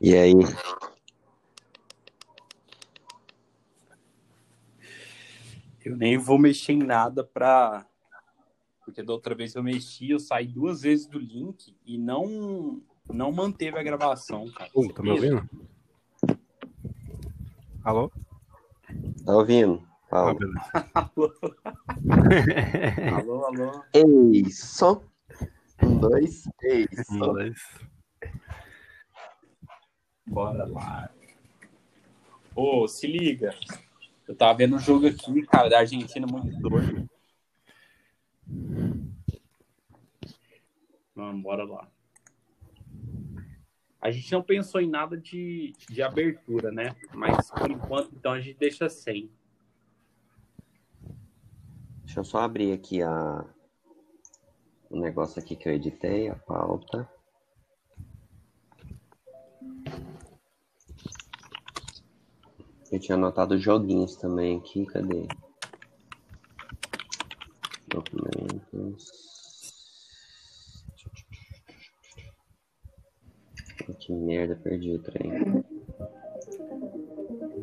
E aí? Eu nem vou mexer em nada pra. Porque da outra vez eu mexi, eu saí duas vezes do link e não, não manteve a gravação, cara. Ô, tá me ouvindo? Alô? Tá ouvindo? Ah, Fala. beleza. alô, alô. Ei, som. Um, dois, ei, Um, som. dois. Bora lá. Ô, se liga. Eu tava vendo um jogo aqui, cara, da Argentina muito doido. Vamos, bora lá. A gente não pensou em nada de, de abertura, né? Mas por enquanto, então, a gente deixa sem. Deixa eu só abrir aqui a... o negócio aqui que eu editei, a pauta. Eu tinha anotado joguinhos também aqui, cadê? Documentos. Que merda, perdi o trem.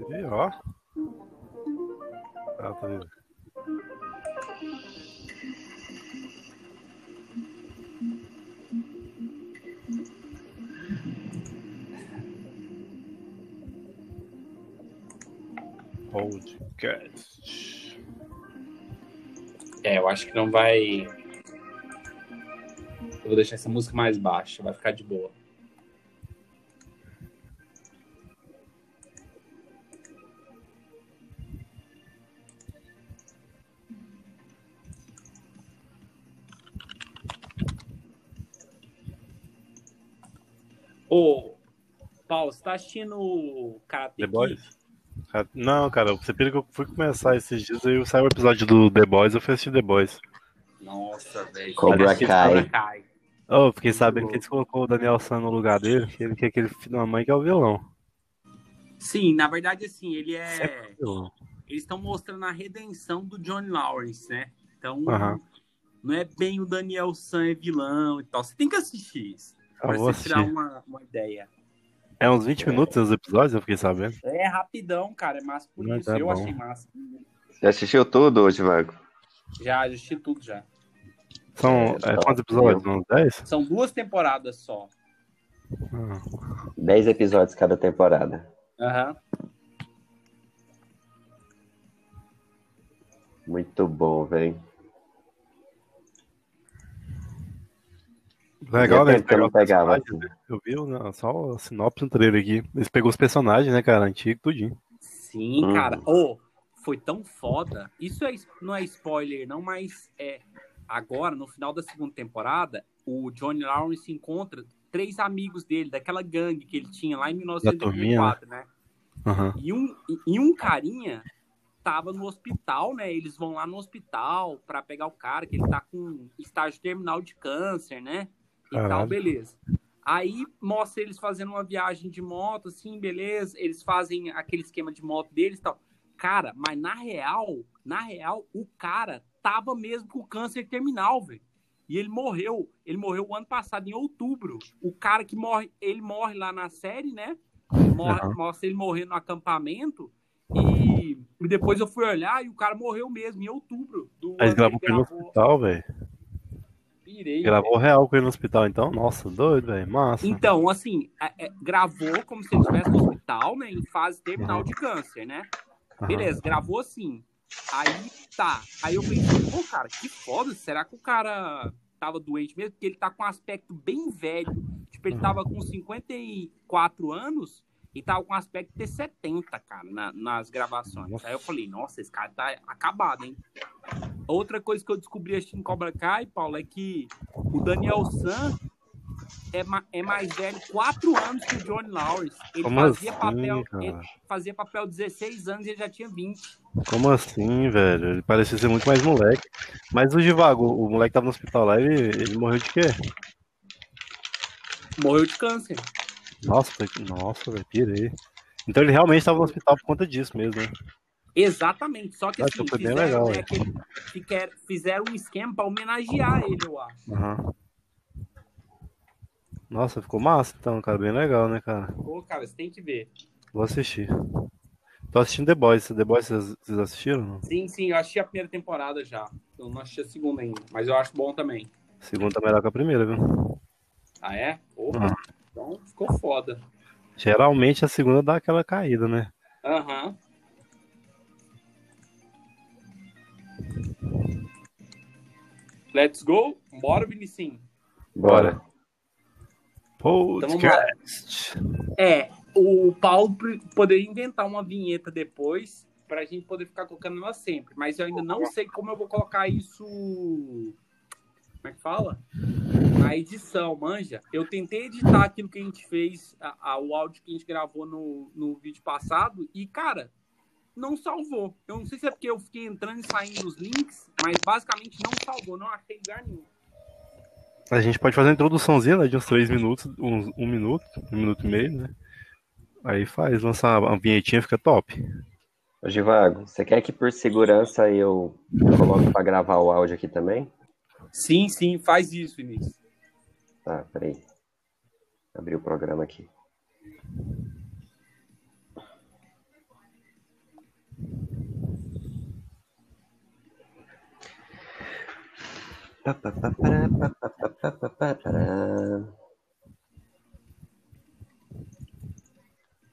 E ó. Ah, tá vendo? Podcast. É, eu acho que não vai. Eu vou deixar essa música mais baixa, vai ficar de boa. Ô, Paulo, você tá assistindo o Karate The Kid? Boys? Não, cara, você pira que eu fui começar esses dias aí saiu o episódio do The Boys, eu fui assistir The Boys. Nossa, velho. Cobra Kai. Oh, eu fiquei sabendo que eles colocou o Daniel San no lugar dele, que ele que é aquele filho da mãe que é o vilão. Sim, na verdade, assim, ele é. Vilão. Eles estão mostrando a redenção do Johnny Lawrence, né? Então, Aham. não é bem o Daniel San é vilão e tal. Você tem que assistir isso. Eu Pra você tirar assistir. uma, uma ideia. É uns 20 minutos os episódios, eu fiquei sabendo. É rapidão, cara. É massa por Não, isso. tá Eu bom. achei massa. Já assistiu tudo hoje, Vago? Já, assisti tudo já. São É, é, quantos episódios? Uns 10? São duas temporadas só. Ah, Dez episódios cada temporada. Aham. Muito bom, velho. Legal, Fazia né? tempo que eu não pegava, né? Eu vi né, só a sinopse no trailer aqui. Eles pegou os personagens, né, cara? Antigo, tudinho. Sim, Hum. cara. Ô, foi tão foda. Isso é, não é spoiler, não, mas é. Agora, no final da segunda temporada, o Johnny Lawrence encontra três amigos dele, daquela gangue que ele tinha lá em 1984, né? Aham. E um, e um carinha tava no hospital, né? Eles vão lá no hospital pra pegar o cara, que ele tá com estágio terminal de câncer, né? E tal, beleza. Aí mostra eles fazendo uma viagem de moto, assim, beleza. Eles fazem aquele esquema de moto deles e tal. Cara, mas na real, na real, o cara tava mesmo com câncer terminal, velho. E ele morreu. Ele morreu o ano passado, em outubro. O cara que morre, ele morre lá na série, né? Morre- Aham. Mostra ele morrendo no acampamento. E, depois eu fui olhar e o cara morreu mesmo, em outubro. Do Aí gravou gravou. hospital, velho. Pirei, Gravou real com ele no hospital, então? Nossa, doido, velho. Massa. Então, assim, é- é, gravou como se ele estivesse no hospital, né? Em fase terminal de câncer, né? Aham. Beleza, gravou assim. Aí tá. Aí eu pensei, pô, cara, que foda. Será que o cara tava doente mesmo? Porque ele tá com um aspecto bem velho. Tipo, ele tava com 54 anos e tava com um aspecto de ter 70, cara, na- nas gravações. Nossa. Aí eu falei, nossa, esse cara tá acabado, hein? Outra coisa que eu descobri assistindo Cobra Kai, Paulo, é que o Daniel San é, ma- é mais velho quatro anos que o Johnny Lawrence. Ele Como fazia assim, papel. cara? Ele fazia papel 16 anos e ele já tinha 20. Como assim, velho? Ele parecia ser muito mais moleque. Mas o Divago, o moleque tava no hospital lá, ele, ele morreu de quê? Morreu de câncer. Nossa, nossa, velho, pirei. Então ele realmente tava no hospital por conta disso mesmo, né? Exatamente. Só que assim, fizeram, legal, né, fiquer- fizeram um esquema pra homenagear ele, eu acho. Aham. Nossa, ficou massa então, cara. Bem legal, né, cara? Pô, cara, você tem que ver. Vou assistir. Tô assistindo The Boys. The Boys vocês, assistiram? não? Sim, sim, eu assisti a primeira temporada já. Eu não assisti a segunda ainda, mas eu acho bom também. Segunda tá melhor que a primeira, viu? Ah, é? Ah. então ficou foda. Geralmente a segunda dá aquela caída, né? Aham. Let's go? Bora, Vinicinho. Bora. Podcast. É, o Paulo poderia inventar uma vinheta depois pra gente poder ficar colocando ela sempre, mas eu ainda não sei como eu vou colocar isso. Como é que fala? Na edição, manja. Eu tentei editar aquilo que a gente fez, a- a- o áudio que a gente gravou no, no vídeo passado, e, cara, não salvou. Eu não sei se é porque eu fiquei entrando e saindo dos links, mas basicamente não salvou, não achei lugar nenhum. A gente pode fazer uma introduçãozinha, né? De uns três minutos, uns, um minuto, um minuto e meio, né? Aí faz, lança uma vinhetinha, fica top. Ô, Givago, você quer que por segurança eu coloque pra gravar o áudio aqui também? Sim, sim, faz isso, Vinícius. Tá, peraí. Abri o programa aqui.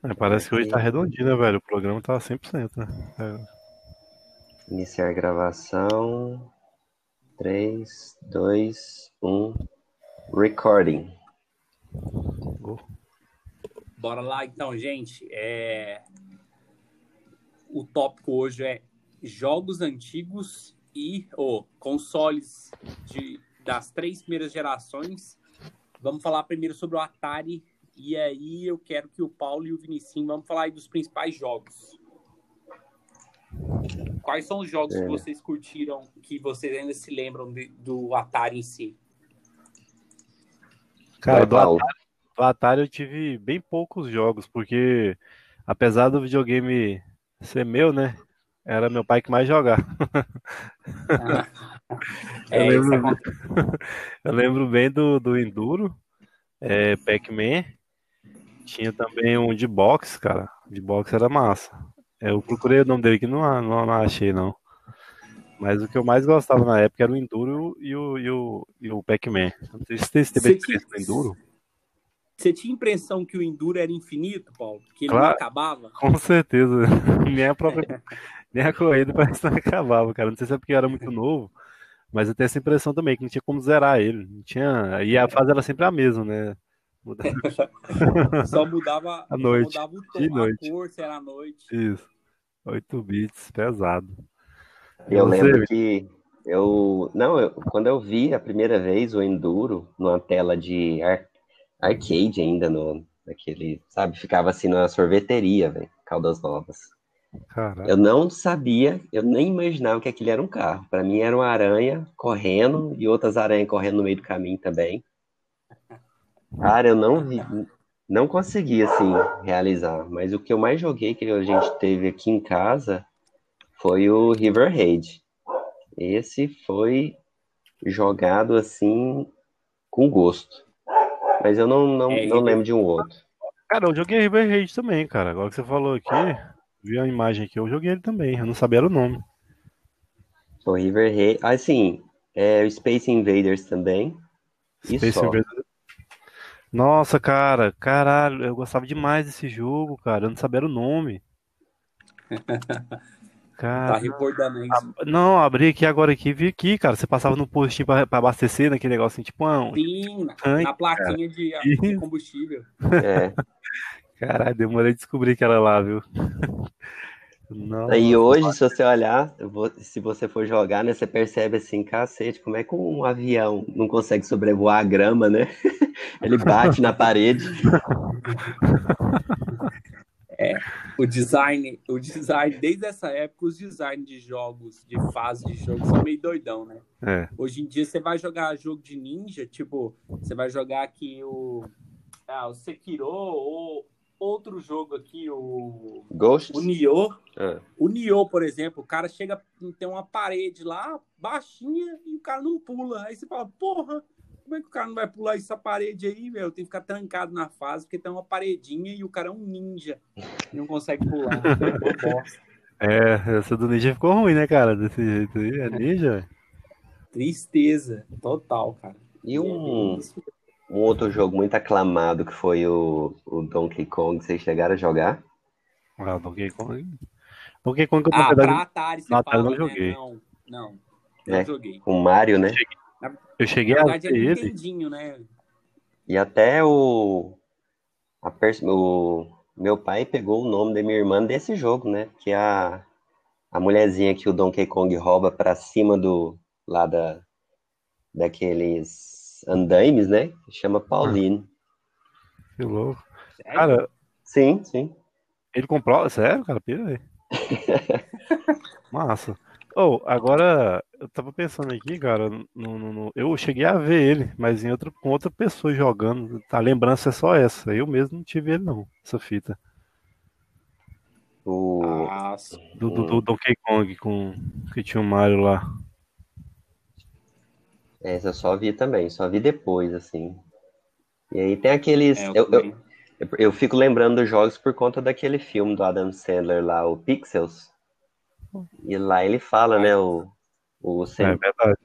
É, parece que hoje tá redondinho, né, velho? O programa tá 100%, né? É. Iniciar gravação. 3, 2, 1. Recording. Go. Bora lá, então, gente. É... O tópico hoje é jogos antigos e ou consoles de, das três primeiras gerações. Vamos falar primeiro sobre o Atari. E aí eu quero que o Paulo e o Vinicinho vamos falar aí dos principais jogos. Quais são os jogos É. que vocês curtiram, que vocês ainda se lembram de- do Atari em si? Cara, do. Atari, do Atari eu tive bem poucos jogos, porque apesar do videogame ser meu, né? Era meu pai que mais jogava. É, eu, lembro, eu lembro bem do, do Enduro, é, Pac-Man. Tinha também um de boxe, cara. De boxe era massa. Eu procurei o nome dele aqui, não, não, não achei, não. Mas o que eu mais gostava na época era o Enduro e o, e o, e o Pac-Man. Não sei se teve Você experiência no Enduro. Você tinha a impressão que o Enduro era infinito, Paulo? Que ele Claro. não acabava? Com certeza. Nem a própria. Nem a corrida parece que não acabava, cara. Não sei se é porque eu era muito novo, mas eu tenho essa impressão também, que não tinha como zerar ele. Não tinha. E a fase era sempre a mesma, né? Mudava Só mudava, À noite. só mudava o tom, De a noite. cor, se era à noite. Isso. 8 bits, pesado. Eu Você, lembro que eu. Não, eu- quando eu vi a primeira vez o Enduro numa tela de ar- arcade ainda, no, naquele, sabe? Ficava assim na sorveteria, velho, Caldas Novas. Caralho. Eu não sabia, eu nem imaginava que aquilo era um carro. Para mim era uma aranha correndo e outras aranhas correndo no meio do caminho também. Cara, eu não vi, não consegui assim realizar. Mas o que eu mais joguei que a gente teve aqui em casa foi o River Raid. Esse foi jogado assim com gosto. Mas eu não, não, É, não lembro de um outro. Cara, eu joguei River Raid também, cara. Agora que você falou aqui, vi a imagem aqui, eu joguei ele também. Eu não sabia era o nome. O River Raid, assim, é o Space Invaders também. Space. Invaders. Nossa, cara, caralho, eu gostava demais desse jogo, cara. Eu não sabia era o nome. Tá Cara, recordando isso. não, abri aqui agora aqui, vi aqui, cara. Você passava no postinho pra, pra abastecer naquele negocinho, tipo, um, Sim, na, plaquinha de, de Isso. combustível. É. Caralho, demorei a descobrir que era lá, viu? Nossa, E hoje, se você olhar, eu vou- se você for jogar, né, você percebe assim, cacete, como é que um avião não consegue sobrevoar a grama, né? Ele bate na parede. O design, o design, desde essa época, os designs de jogos, de fase de jogo, são meio doidão, né? É, Hoje em dia você vai jogar jogo de ninja, tipo, você vai jogar aqui o, ah, o Sekiro ou outro jogo aqui, o, Ghost? o Nioh. Ah, O Nioh, por exemplo, o cara chega, tem uma parede lá, baixinha, e o cara não pula. Aí você fala, porra, como é que o cara não vai pular essa parede aí, velho? Tem que ficar trancado na fase, porque tem uma paredinha e o cara é um ninja. E não consegue pular. É uma bosta. É, essa do ninja ficou ruim, né, cara? Desse jeito aí. É ninja. Tristeza. Total, cara. E um, um outro jogo muito aclamado que foi o, o Donkey Kong, vocês chegaram a jogar? Ah, Donkey Kong. Donkey Kong, eu, Ah, pra Atari, você Atari fala, não né? joguei. Não, não. Não É. joguei. Com o Mario, né? Eu cheguei Na a verdade, ver é ele. Né? E até o, a pers- o meu pai pegou o nome da minha irmã desse jogo, né? Que é a, a mulherzinha que o Donkey Kong rouba pra cima do lá da, daqueles andaimes, né? Que chama Pauline. Que louco. Sério? Cara, Sim, sim. ele comprou. Sério, cara? Pira aí. Massa. Oh, agora, eu tava pensando aqui, cara, no, no- no- eu cheguei a ver ele, mas em outra, com outra pessoa jogando. A lembrança é só essa. Eu mesmo não tive ele, não, essa fita. O, Ah, Do, do, do Donkey Kong, com, que tinha o Mario lá. essa eu só vi também, só vi depois, assim. E aí tem aqueles. é, eu, eu, eu, eu- eu fico lembrando dos jogos por conta daquele filme do Adam Sandler lá, o Pixels. E lá ele fala, né? O, o É cen- verdade.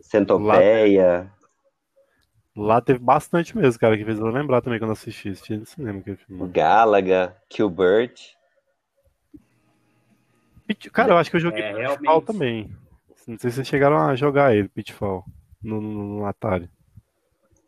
Centopeia. Lá teve bastante mesmo, cara, que fez eu lembrar também quando assisti. Assisti no cinema aquele filme. Galaga, Gilbert. Cara, eu acho que eu joguei É, Pitfall realmente. também. Não sei se vocês chegaram a jogar ele, Pitfall, no, no, no Atari.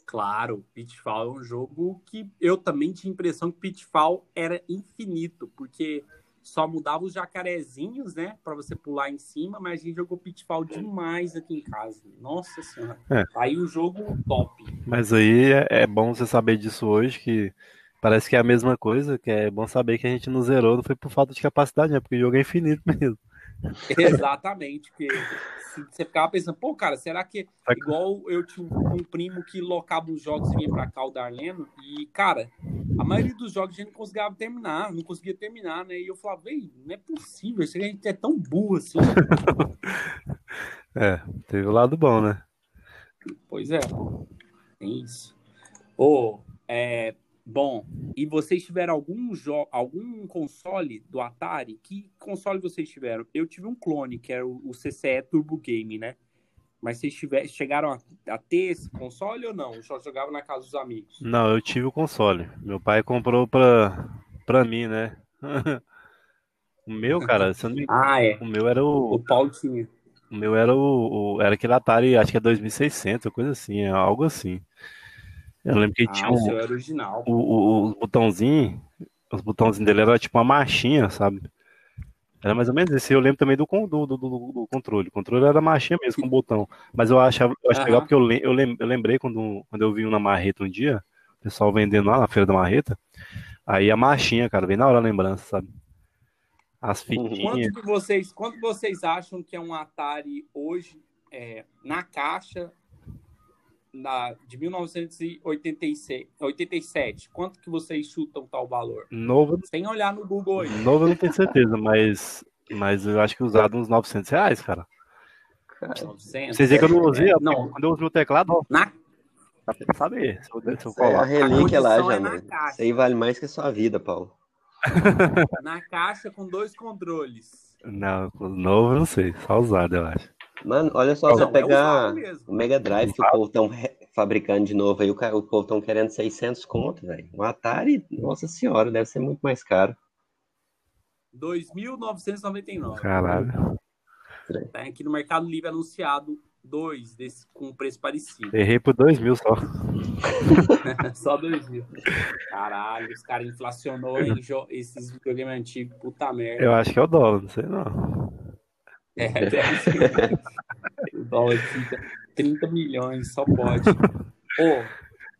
Claro, Pitfall é um jogo que eu também tinha a impressão que Pitfall era infinito, porque só mudava os jacarezinhos, né, Pra você pular em cima, mas a gente jogou Pitfall demais aqui em casa. Nossa senhora. É. Aí o jogo top. Mas aí é, é bom você saber disso hoje, que parece que é a mesma coisa, que é bom saber que a gente não zerou, não foi por falta de capacidade, né? Porque o jogo é infinito mesmo. Exatamente, porque você ficava pensando, pô, cara, será que igual eu tinha um primo que locava os jogos e vinha pra cá, o Darleno, e, cara, a maioria dos jogos a gente não conseguia terminar, não conseguia terminar, né? E eu falava, véi, não é possível, isso a gente é tão burro assim. É, teve o lado bom, né? pois é, tem isso. Ô, é, bom, e vocês tiveram algum jogo, algum console do Atari? Que console vocês tiveram? Eu tive um clone, que era o, o CCE Turbo Game, né? Mas vocês tiver, chegaram a, a ter esse console ou não? Só jogava na casa dos amigos? Não, eu tive o console. Meu pai comprou pra, pra mim, né? O meu, cara, se eu não me engano, Ah, é. o meu era o, O Paulo tinha. o meu era o, o- era aquele Atari, acho que é 2600, coisa assim, é algo assim. Eu lembro que tinha Ah, o um, seu era original. o, o, os botãozinhos, os botãozinhos dele era tipo uma marchinha, sabe? Era mais ou menos esse. Eu lembro também do, do, do, do- do controle. O controle era marchinha mesmo, com botão. Mas eu achava, eu acho Aham. legal porque eu, eu, lem- eu lembrei quando, quando eu vi um na marreta um dia, o pessoal vendendo lá na feira da marreta. Aí a marchinha, cara, vem na hora a lembrança, sabe? As fitinhas. Quanto que vocês, quanto vocês acham que é um Atari hoje é, na caixa na, de 1986, 87? Quanto que vocês chutam tal valor? Novo, Sem olhar no Google aí. novo eu não tenho certeza, mas, mas eu acho que usado uns 900 reais, cara. 900? Vocês veem que eu não usei, É, ó, não, quando eu uso meu teclado, ó, na, dá pra saber se eu, se eu é a colar. relíquia lá, já, é caixa. Isso aí vale mais que a sua vida, Paulo. na caixa com dois controles. Não, novo eu não sei, só usado, eu acho. Mano, olha só, você é pegar o Mega Drive que o povo estão fabricando de novo aí, o, o povo estão querendo 600 conto, velho. O Atari, nossa senhora, deve ser muito mais caro. 2.999. Caralho. Tá aqui no Mercado Livre anunciado dois desse com preço parecido. Errei por dois mil só. Só dois mil. Caralho, os caras inflacionou em jo- esses videogames antigos. Puta merda. Eu acho que é o dólar, não sei não. É, o dólar fica 30 milhões, só pode. Ô,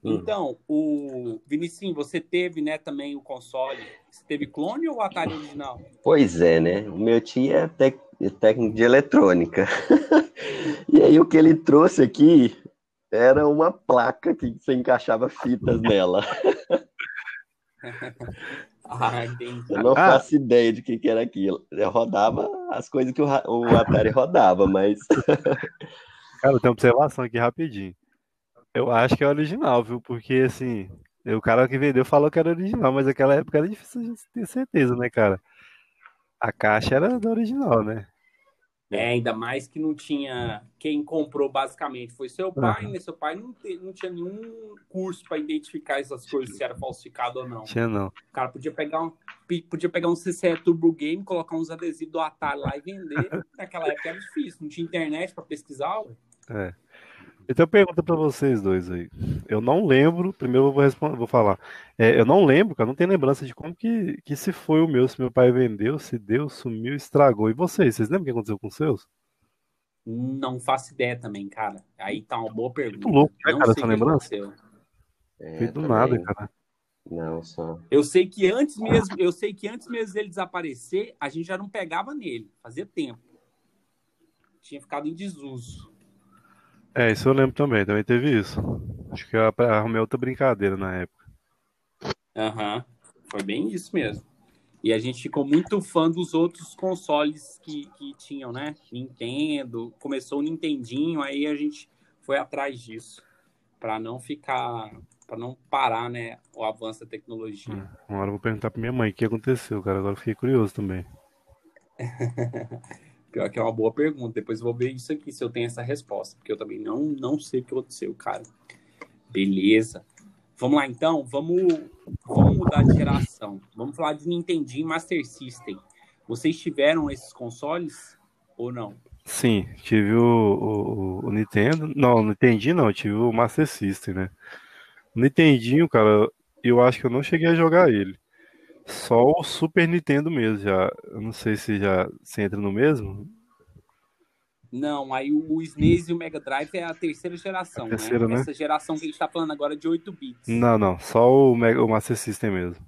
então, o Vinicinho, você teve, né, também o console. Você teve clone ou o Atari original? Pois é, né? O meu tio é tec- é técnico de eletrônica. e aí o que ele trouxe aqui era uma placa que você encaixava fitas nela. Ah, entendi. Eu não Ah. faço ideia de que, que era aquilo. Eu rodava as coisas que o, o Atari rodava, mas Cara, tenho uma observação aqui rapidinho. Eu acho que é original, viu? Porque assim, o cara que vendeu falou que era original, mas naquela época era difícil a gente ter certeza, né, cara? A caixa era do original, né? É, ainda mais que não tinha. Quem comprou basicamente foi seu pai, Aham. né? Seu pai não, te- não tinha nenhum curso para identificar essas coisas, se era falsificado ou não. Tinha não. O cara podia pegar um, podia pegar um CCE Turbo Game, colocar uns adesivos do Atari lá e vender. Naquela época era difícil, não tinha internet para pesquisar. ué. É. Então pergunta pra vocês dois aí. Eu não lembro, primeiro eu vou responder, vou falar. É, eu não lembro, cara, não tenho lembrança de como que, que se foi o meu, se meu pai vendeu, se deu, sumiu, estragou. E vocês, vocês lembram o que aconteceu com os seus? Não faço ideia também, cara. Aí tá uma boa pergunta. louco, né, não cara, essa lembrança? É, Feito também. nada, cara. Não, só. Eu sei que antes mesmo, eu sei que antes mesmo dele desaparecer, a gente já não pegava nele. Fazia tempo. Tinha ficado em desuso. É, isso eu lembro também, também teve isso. Acho que eu arrumei outra brincadeira na época. Aham. Foi bem isso mesmo. E a gente ficou muito fã dos outros consoles que, que tinham, né? Nintendo, começou o Nintendinho, aí a gente foi atrás disso. Pra não ficar. Pra não parar, né? O avanço da tecnologia. Uma hora eu vou perguntar pra minha mãe o que aconteceu, cara. Agora eu fiquei curioso também. Que é uma boa pergunta. Depois eu vou ver isso aqui, se eu tenho essa resposta. Porque eu também não, não sei o que aconteceu, cara. Beleza. Vamos lá, então. Vamos, vamos mudar de geração. Vamos falar de Nintendinho e Master System. Vocês tiveram esses consoles ou não? Sim, tive o, o, o Nintendo. Não, não entendi não, tive o Master System, né? O Nintendinho, cara, eu acho que eu não cheguei a jogar ele. Só o Super Nintendo mesmo, já. Eu não sei se já se entra no mesmo. Não, aí o SNES e o Mega Drive é a terceira geração, A terceira, né? né? Essa geração que a gente tá falando agora é de 8 bits. Não, não, só o, Mega- o Master System mesmo.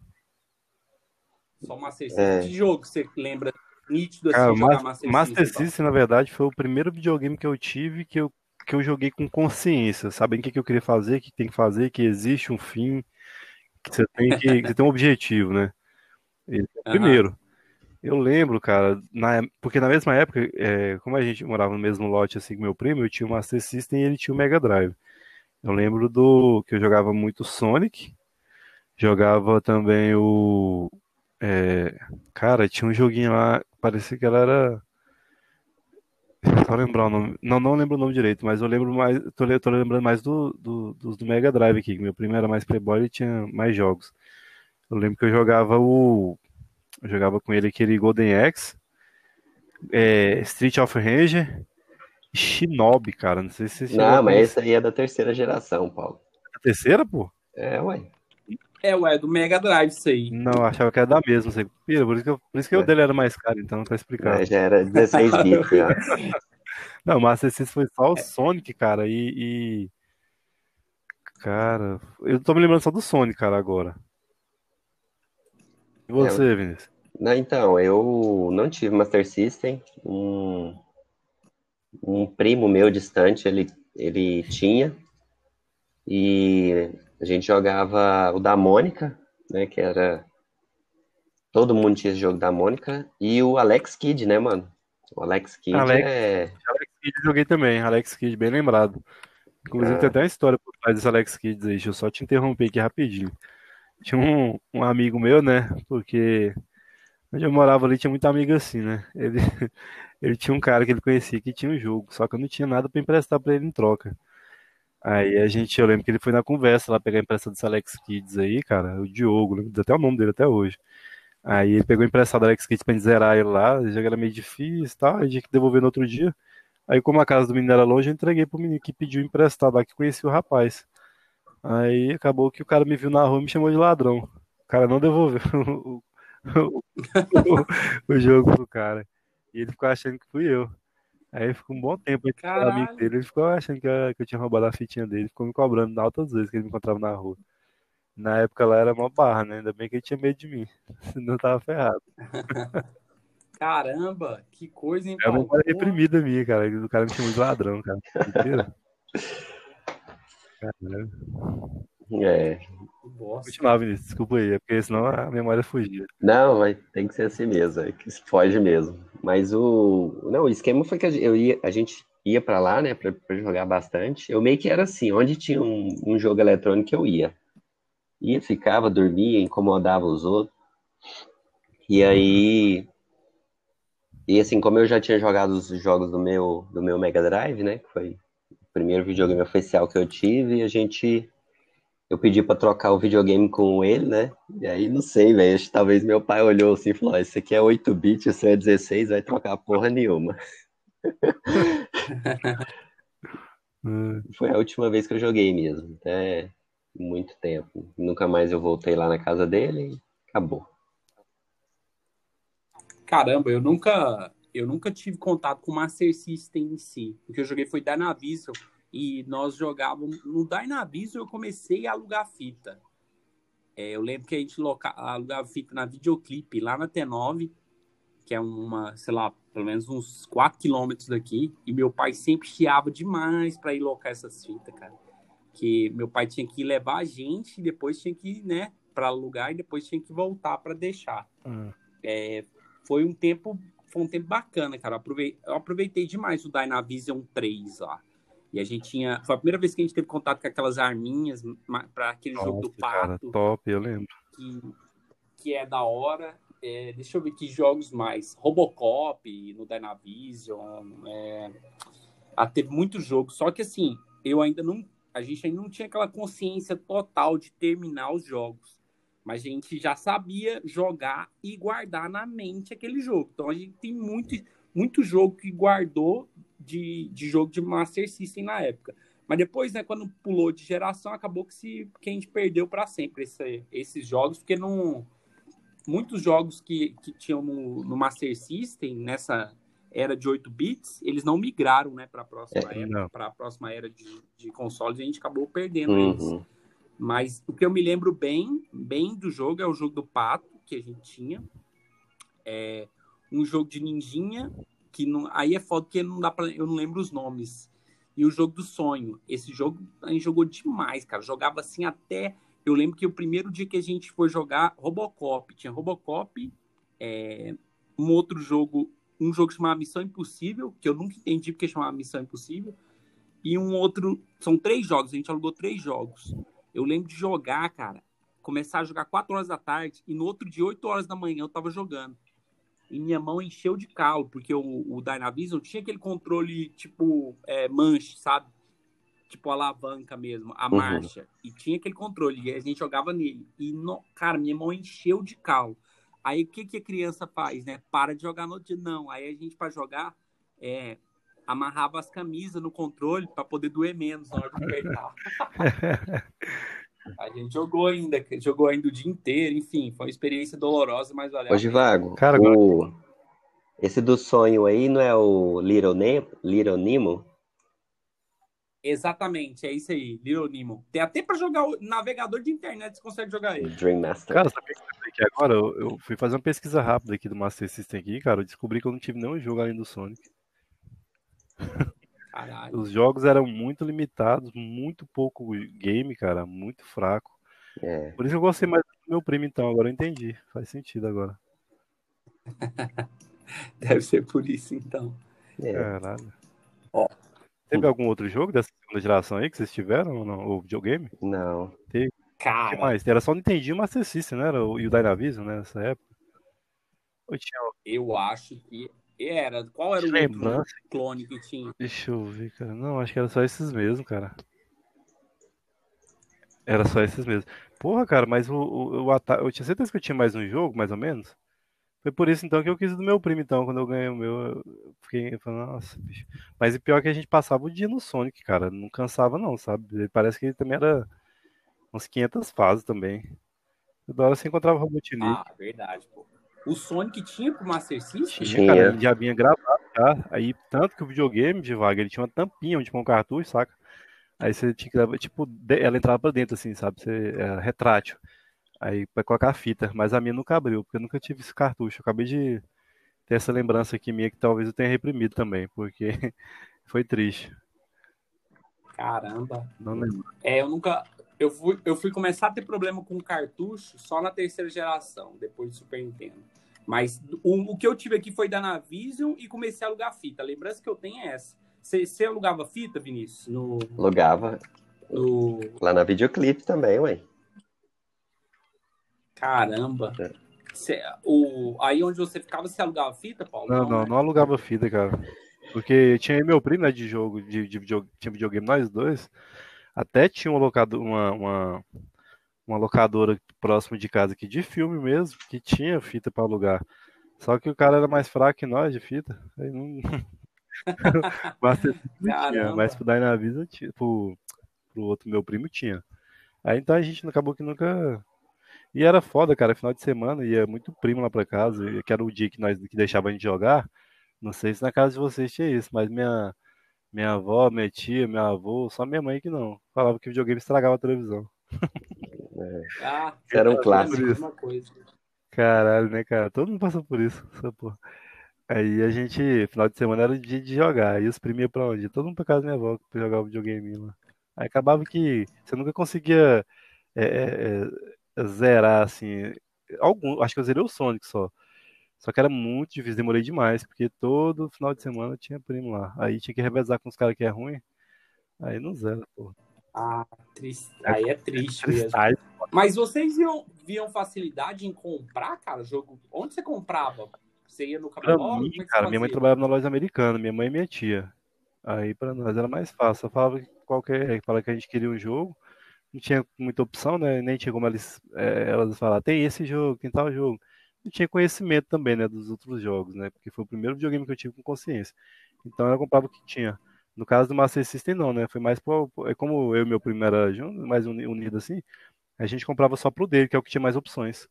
Só o Master System. É. Que jogo você lembra nítido assim Cara, Master, Master System? System, na verdade, foi o primeiro videogame que eu tive que eu, que eu joguei com consciência, sabendo o que, que eu queria fazer, o que tem que fazer, que existe um fim, que você tem que, que você tem um objetivo, né? É o Aham. primeiro. Eu lembro, cara, na, porque na mesma época, é, como a gente morava no mesmo lote assim com meu primo, eu tinha o Master System e ele tinha o Mega Drive. Eu lembro do que eu jogava muito Sonic, jogava também o. é, cara, tinha um joguinho lá, parecia que ela era. Só lembrar o nome. Não, não lembro o nome direito, mas eu lembro mais. Tô, tô lembrando mais do, do, dos do Mega Drive aqui, que meu primo era mais Playboy e tinha mais jogos. Eu lembro que eu jogava o. Eu jogava com ele aquele Golden Axe, é, Street of Rage e Shinobi, cara. Não sei se você Não, mas esse aí é da terceira geração, Paulo. A terceira, pô? É, ué. É, ué, do Mega Drive isso aí. Não, eu achava que era da mesma. não sei. Pira, Por isso que, eu- por isso que o É. dele era mais caro, então tá explicado. Mas já era 16 bits já. Não, o Master System foi só o Sonic, cara, e, e- Cara, eu tô me lembrando só do Sonic, cara, agora. E você, Vinícius? Não, então, eu não tive Master System. Um, um primo meu distante, ele, ele tinha. E a gente jogava o da Mônica, né? Que era. Todo mundo tinha esse jogo da Mônica. E o Alex Kidd, né, mano? O Alex Kidd Alex. é. Alex Kidd eu joguei também, Alex Kidd, bem lembrado. Inclusive Ah. tem até uma história por trás desse Alex Kidd aí, deixa eu só te interromper aqui rapidinho. Tinha um, um amigo meu, né? Porque onde eu morava ali tinha muita amiga assim, né? Ele, ele tinha um cara que ele conhecia que tinha um jogo, só que eu não tinha nada pra emprestar pra ele em troca. Aí a gente, eu lembro que ele foi na conversa lá pegar emprestado desse Alex Kids aí, cara, o Diogo, lembro até o nome dele até hoje. Aí ele pegou emprestado Alex Kids pra gente zerar ele lá, jogo era meio difícil e tal, a gente tinha que devolver no outro dia. Aí, como a casa do menino era longe, eu entreguei pro menino que pediu emprestado lá, que conhecia o rapaz. Aí acabou que o cara me viu na rua e me chamou de ladrão. O cara não devolveu o, o- o- o jogo pro cara. E ele ficou achando que fui eu. Aí ficou um bom tempo entre Caralho. amigos dele. Ele ficou achando que eu, que eu tinha roubado a fitinha dele. Ficou me cobrando altas vezes que ele me encontrava na rua. Na época lá era uma barra, né? Ainda bem que ele tinha medo de mim. Senão eu tava ferrado. Caramba, que coisa, hein, É uma reprimida minha, cara. O cara me chamou de ladrão, cara. Caralho. é. Bosta. Continuava, Vinícius. Desculpa aí. É porque senão a memória fugia. Não, mas tem que ser assim mesmo, é que foge mesmo. Mas o. Não, o esquema foi que a gente, eu ia, a gente ia para lá, né, para jogar bastante. Eu meio que era assim, onde tinha um, um jogo eletrônico eu ia. Ia, ficava, dormia, incomodava os outros. E aí, e assim, como eu já tinha jogado os jogos do meu, do meu Mega Drive, né? Que foi primeiro videogame oficial que eu tive, a gente. Eu pedi para trocar o videogame com ele, né? E aí, não sei, velho. Talvez meu pai olhou assim e falou: Isso aqui é 8 bits, isso é 16, vai trocar porra nenhuma. Foi a última vez que eu joguei mesmo, até muito tempo. Nunca mais eu voltei lá na casa dele e acabou. Caramba, eu nunca eu nunca tive contato com o Master System em si. O que eu joguei foi Dynavision e nós jogávamos no Dynavision eu comecei a alugar fita. É, eu lembro que a gente loca, alugava fita na videoclipe lá na T9, que é uma, sei lá, pelo menos uns 4 quilômetros daqui, e meu pai sempre chiava demais para ir locar essas fitas, cara. Que meu pai tinha que levar a gente e depois tinha que, né, para alugar e depois tinha que voltar para deixar. Uhum. É, foi um tempo foi um tempo bacana, cara. Eu aproveitei, demais o Dynavision 3 lá. E a gente tinha. Foi a primeira vez que a gente teve contato com aquelas arminhas para aquele Nossa, jogo do pato. Cara, top, eu lembro. Que, que é da hora. É, deixa eu ver que jogos mais. Robocop no Dynavision. É, ah, teve muios jogos. Só que assim, eu ainda não. A gente ainda não tinha aquela consciência total de terminar os jogos. Mas a gente já sabia jogar e guardar na mente aquele jogo. Então a gente tem muito, muito jogo que guardou de, de jogo de Master System na época. Mas depois, né, quando pulou de geração, acabou que, se, que a gente perdeu para sempre esse, esses jogos, porque não, muitos jogos que, que tinham no, no Master System, nessa era de 8 bits, eles não migraram né, para a próxima, é, era, a próxima era de, de consoles e a gente acabou perdendo uhum. eles. Mas o que eu me lembro bem, bem do jogo é o jogo do pato que a gente tinha. É um jogo de ninjinha que não, aí é foda porque não dá para eu não lembro os nomes. E o jogo do sonho, esse jogo a gente jogou demais, cara. Jogava assim até eu lembro que o primeiro dia que a gente foi jogar Robocop, tinha Robocop, é, um outro jogo, um jogo chamado Missão Impossível, que eu nunca entendi porque chamava Missão Impossível, e um outro, são três jogos, a gente alugou três jogos. Eu lembro de jogar, cara, começar a jogar 4 horas da tarde e no outro dia, 8 horas da manhã, eu tava jogando. E minha mão encheu de calo, porque o, o Dynavision tinha aquele controle tipo é, manche, sabe? Tipo alavanca mesmo, a uhum. marcha. E tinha aquele controle, e a gente jogava nele. E, no, cara, minha mão encheu de calo. Aí o que, que a criança faz, né? Para de jogar no dia. Não. Aí a gente, para jogar, é, amarrava as camisas no controle para poder doer menos na hora de apertar. a gente jogou ainda, jogou ainda o dia inteiro, enfim, foi uma experiência dolorosa, mas valeu. Hoje, Vago, Cara, o... esse do sonho aí não é o Little, ne... Little Nemo? Exatamente, é isso aí, Little Nemo. Tem até para jogar o navegador de internet, você consegue jogar ele. Dream Master. Cara, sabe que agora eu, eu, fui fazer uma pesquisa rápida aqui do Master System aqui, cara, eu descobri que eu não tive nenhum jogo além do Sonic. Caralho. Os jogos eram muito limitados, muito pouco game, cara, muito fraco. É. Por isso eu gostei mais do meu primo, então. Agora eu entendi. Faz sentido agora. Deve ser por isso, então. É. Caralho. Ó. Teve algum outro jogo dessa segunda geração aí que vocês tiveram ou não? Ou videogame? Não. Teve. Cara. O que mais? Era só o Nintendinho e o Master System, né? Era o, e o Dynavision, né? Nessa época. Eu, tinha... eu acho que era. Qual era o outro clone que tinha? Deixa eu ver, cara. Não, acho que era só esses mesmo, cara. Era só esses mesmo. Porra, cara, mas o, o, o eu tinha certeza que eu tinha mais um jogo, mais ou menos. Foi por isso então que eu quis do meu primo, então, quando eu ganhei o meu, eu fiquei falando, nossa, bicho. Mas o pior é que a gente passava o dia no Sonic, cara. Não cansava, não, sabe? Parece que ele também era uns 500 fases também. Toda hora você encontrava o Robotnik. Ah, verdade, pô o Sonic tinha pro Master System? Tinha, cara, ele já vinha gravado, tá? Aí, tanto que o videogame, de vaga, ele tinha uma tampinha onde tinha um cartucho, saca? Aí você tinha que levar, tipo, ela entrava pra dentro, assim, sabe? Você, é, retrátil. Aí vai colocar a fita, mas a minha nunca abriu, porque eu nunca tive esse cartucho. Eu acabei de ter essa lembrança aqui minha que talvez eu tenha reprimido também, porque foi triste. Caramba. Não lembro. É, eu nunca. Eu fui, eu fui começar a ter problema com cartucho só na terceira geração, depois do Super Nintendo. Mas o, o que eu tive aqui foi da Navision e comecei a alugar fita. A lembrança que eu tenho é essa. Você, você alugava fita, Vinícius? No, Alugava. no... Lá na videoclipe também, ué. Caramba. É. Cê- o, aí onde você ficava, você alugava fita, Paulo? Não, não, né? não alugava fita, cara. Porque tinha aí meu primo, né, de jogo, de, de video- tinha videogame nós dois. Até tinha uma, locado, uma, uma, uma locadora próximo de casa aqui de filme mesmo, que tinha fita pra alugar. Só que o cara era mais fraco que nós de fita. Aí não. Não tinha, mas pro Dynavision tinha, pro, pro outro meu primo tinha. Aí então a gente acabou que nunca. E era foda, cara, final de semana, ia muito primo lá pra casa, e que era o dia que nós que deixava a gente jogar. Não sei se na casa de vocês tinha isso, mas minha, minha avó, minha tia, meu avô, só minha mãe que não. Falava que o videogame estragava a televisão. Ah, Era um clássico. Caralho, né, cara? Todo mundo passou por isso, essa porra. Aí a gente, final de semana era o dia de jogar. Aí os iam pra onde? Todo mundo pra casa da minha avó pra jogar o videogame lá. Aí acabava que você nunca conseguia é, é, é, zerar, assim. Algum, acho que eu zerei o Sonic só. Só que era muito difícil, demorei demais, porque todo final de semana tinha primo lá. Aí tinha que revezar com os caras que é ruim. Aí não zera, porra. Ah, triste. Aí é triste mesmo. Tristaz. Mas vocês viam, viam facilidade em comprar, cara, jogo? Onde você comprava? Você ia no Como é cara, minha mãe trabalhava na loja americana, minha mãe e minha tia. Aí pra nós era mais fácil. Eu falava que qualquer, falava que a gente queria um jogo, não tinha muita opção, né? Nem tinha como eles, é, elas falar, tem esse jogo, tem tal jogo. Não tinha conhecimento também, né, dos outros jogos, né? Porque foi o primeiro videogame que eu tive com consciência. Então eu comprava o que tinha. No caso do Master System, não, né? Foi mais pro, é como eu e meu primo era junto, mais uni- unido assim, a gente comprava só pro dele, que é o que tinha mais opções.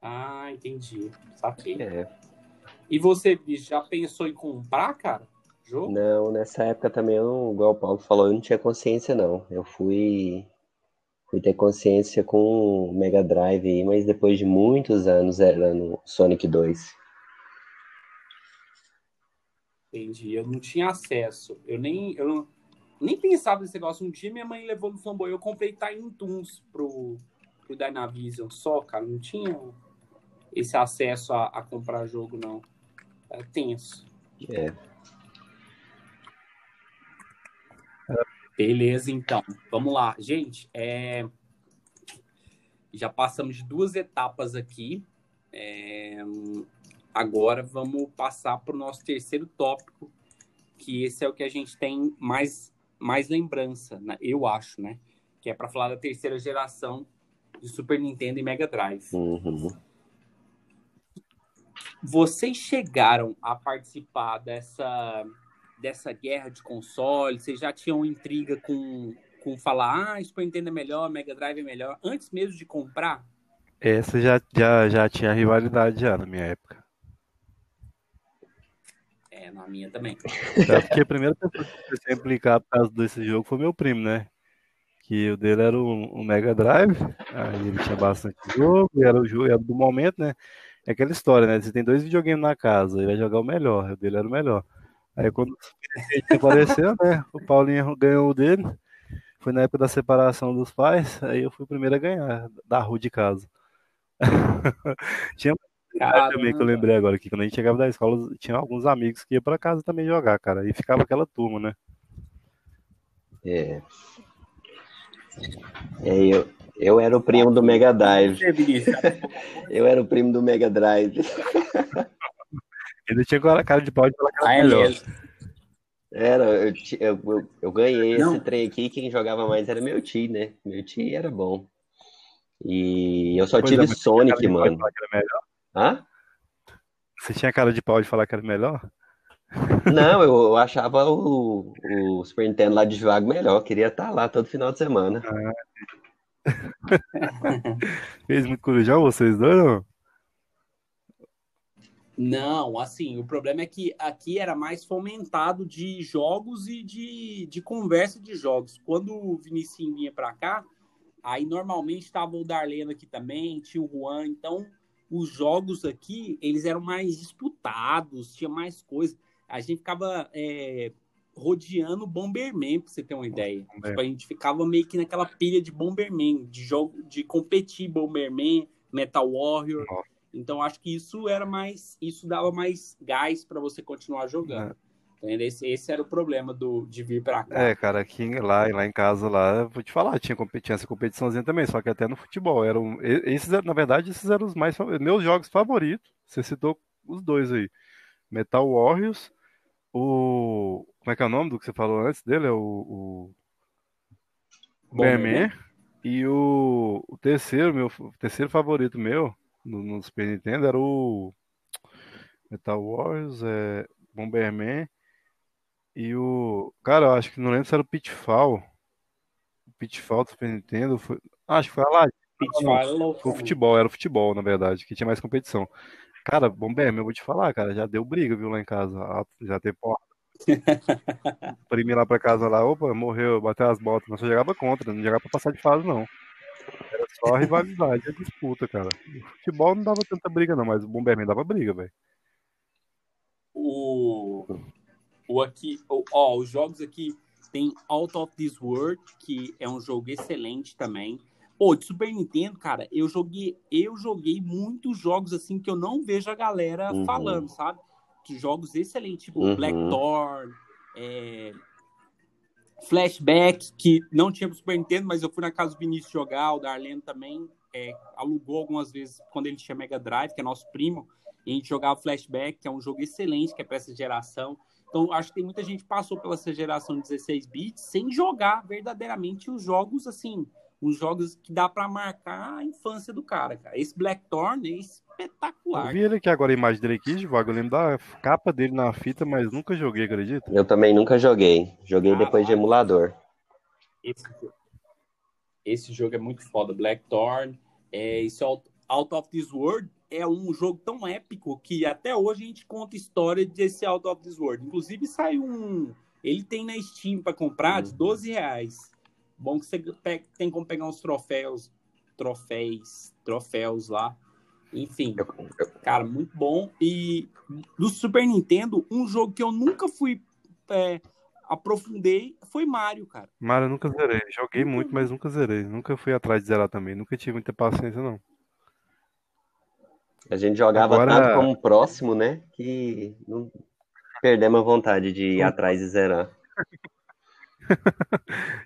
Ah, entendi. Saquei. É. E você, já pensou em comprar, cara? Jogo? Não, nessa época também, eu igual o Paulo falou, eu não tinha consciência, não. Eu fui, fui ter consciência com o Mega Drive aí, mas depois de muitos anos era no Sonic 2. Entendi. Eu não tinha acesso. Eu nem, eu não- nem pensava nesse negócio. Um dia minha mãe levou no Flamboy. Eu comprei Tiny Toons pro, pro Dynavision só, cara. Não tinha esse acesso a, a comprar jogo, não. É tenso. É. Beleza, então. Vamos lá. Gente, é... já passamos duas etapas aqui. É, Agora vamos passar para o nosso terceiro tópico, que esse é o que a gente tem mais, mais lembrança, né? eu acho, né? Que é para falar da terceira geração de Super Nintendo e Mega Drive. Uhum. Vocês chegaram a participar dessa, dessa guerra de consoles? Vocês já tinham intriga com, com falar, ah, Super Nintendo é melhor, Mega Drive é melhor, antes mesmo de comprar? Essa já, já, já tinha rivalidade já na minha época. É, na minha também. Porque a primeira pessoa que comecei a implicar por causa desse jogo foi meu primo, né? Que o dele era o, o Mega Drive, aí ele tinha bastante jogo, e era o jogo era do momento, né? É aquela história, né? Você tem dois videogames na casa, ele vai jogar o melhor, o dele era o melhor. Aí quando o apareceu, né? O Paulinho ganhou o dele. Foi na época da separação dos pais, aí eu fui o primeiro a ganhar, da rua de casa. Tinha Ah, também que eu lembrei agora que quando a gente chegava da escola, tinha alguns amigos que iam pra casa também jogar, cara. E ficava aquela turma, né? É. É, eu, eu era o primo do Mega Drive. Eu era o primo do Mega Drive. Ele tinha cara cara de pau de falar que era Ah, é melhor. mesmo. Era, eu, eu, eu, eu ganhei Não. esse trem aqui, quem jogava mais era meu tio, né? Meu tio era bom. E eu só Pois é, tive cara Sonic, mano. Hã? Você tinha cara de pau de falar que era melhor? Não, eu, eu achava o, o Super Nintendo lá de jogo melhor. Queria estar lá todo final de semana. Fez muito corujão vocês dois, não? Não, assim, o problema é que aqui era mais fomentado de jogos e de, de conversa de jogos. Quando o Vinicius vinha pra cá, aí normalmente estava o Darlene aqui também, tinha o Juan, então os jogos aqui, eles eram mais disputados, tinha mais coisa. A gente ficava é, rodeando Bomberman, pra você ter uma ideia. É. Tipo, a gente ficava meio que naquela pilha de Bomberman, de jogo, de competir Bomberman, Metal Warrior. Nossa. Então acho que isso era mais, isso dava mais gás para você continuar jogando. É. Esse, esse era o problema do, de vir pra cá. É, cara, aqui lá, lá em casa lá, vou te falar, tinha, tinha essa competiçãozinha também, só que até no futebol. Eram, esses, na verdade, esses eram os mais meus jogos favoritos. Você citou os dois aí. Metal Warriors, o. Como é que é o nome do que você falou antes dele? É o. o... Bomberman. E o, o terceiro, meu o terceiro favorito meu no, no Super Nintendo era o Metal Warriors, é, Bomberman e o. Cara, eu acho que não lembro se era o Pitfall. O Pitfall do Super Nintendo. Foi... Ah, acho que foi a lá. Pitfall era o futebol, era o futebol, na verdade, que tinha mais competição. Cara, Bomberman, eu vou te falar, cara, já deu briga, viu, lá em casa. Já teve porta. Prime lá pra casa lá, opa, morreu, bateu as botas. Mas só jogava contra, não jogava pra passar de fase, não. Era só a rivalidade, a disputa, cara. O futebol não dava tanta briga, não, mas o Bomberman dava briga, velho. O o aqui, ó, os jogos aqui tem Out of This World, que é um jogo excelente também. Pô, de Super Nintendo, cara, eu joguei, eu joguei muitos jogos assim que eu não vejo a galera uhum. falando, sabe? De jogos excelentes, tipo uhum. Blackthorn, é... Flashback, que não tinha pro Super Nintendo, mas eu fui na casa do Vinícius jogar, o Darlene também é, alugou algumas vezes quando ele tinha Mega Drive, que é nosso primo, e a gente jogava Flashback, que é um jogo excelente, que é para essa geração. Então, acho que tem muita gente que passou pela essa geração 16 bits sem jogar verdadeiramente os jogos assim, os jogos que dá para marcar a infância do cara, cara. Esse Blackthorn é espetacular. Eu vi ele aqui agora, a imagem dele aqui, Divago. Eu lembro da capa dele na fita, mas nunca joguei, acredita? Eu também nunca joguei. Joguei ah, depois de emulador. Esse, esse jogo é muito foda. Blackthorn, é, esse Out of This World é um jogo tão épico que até hoje a gente conta história desse Out of This World. Inclusive saiu um. Ele tem na Steam para comprar de 12 reais. Bom que você tem como pegar uns troféus, troféus, troféus lá. Enfim, cara, muito bom. E do Super Nintendo, um jogo que eu nunca fui é, aprofundei foi Mario, cara. Mario eu nunca zerei. Joguei muito, mas nunca zerei. Nunca fui atrás de zerar também. Nunca tive muita paciência, não. A gente jogava Agora... tanto como próximo, né? Que não perdemos a vontade de ir atrás e zerar.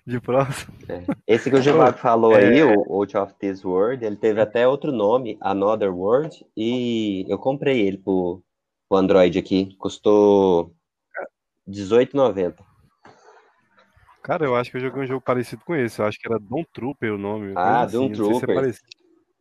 de próximo. É. Esse que o Givago falou é... aí, o Out of This World, ele teve até outro nome, Another World, e eu comprei ele pro, pro Android aqui. Custou R$18,90. Cara, eu acho que eu joguei um jogo parecido com esse. Eu acho que era Doom Trooper o nome. Ah, Doom assim. Trooper. Se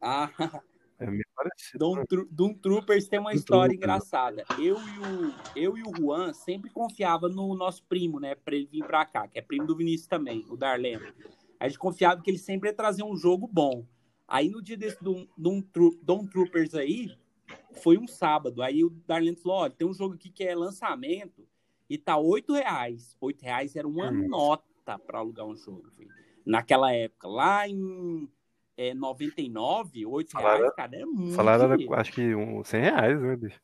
ah, é meio parecido. Doom, né? Doom Troopers tem uma Doom história Trooper. engraçada. Eu e, o, eu e o Juan sempre confiava no nosso primo, né? Pra ele vir pra cá, que é primo do Vinícius também, o Darlene. A gente confiava que ele sempre ia trazer um jogo bom. Aí no dia desse Doom, Doom, Doom Troopers aí, foi um sábado. Aí o Darlene falou: olha, tem um jogo aqui que é lançamento e tá oito reais. Oito reais era uma hum. nota para alugar um jogo. Filho. Naquela época, lá em é, 99, 8 salário, reais, cara, é muito. Era, acho que um, 100 reais, né, bicho?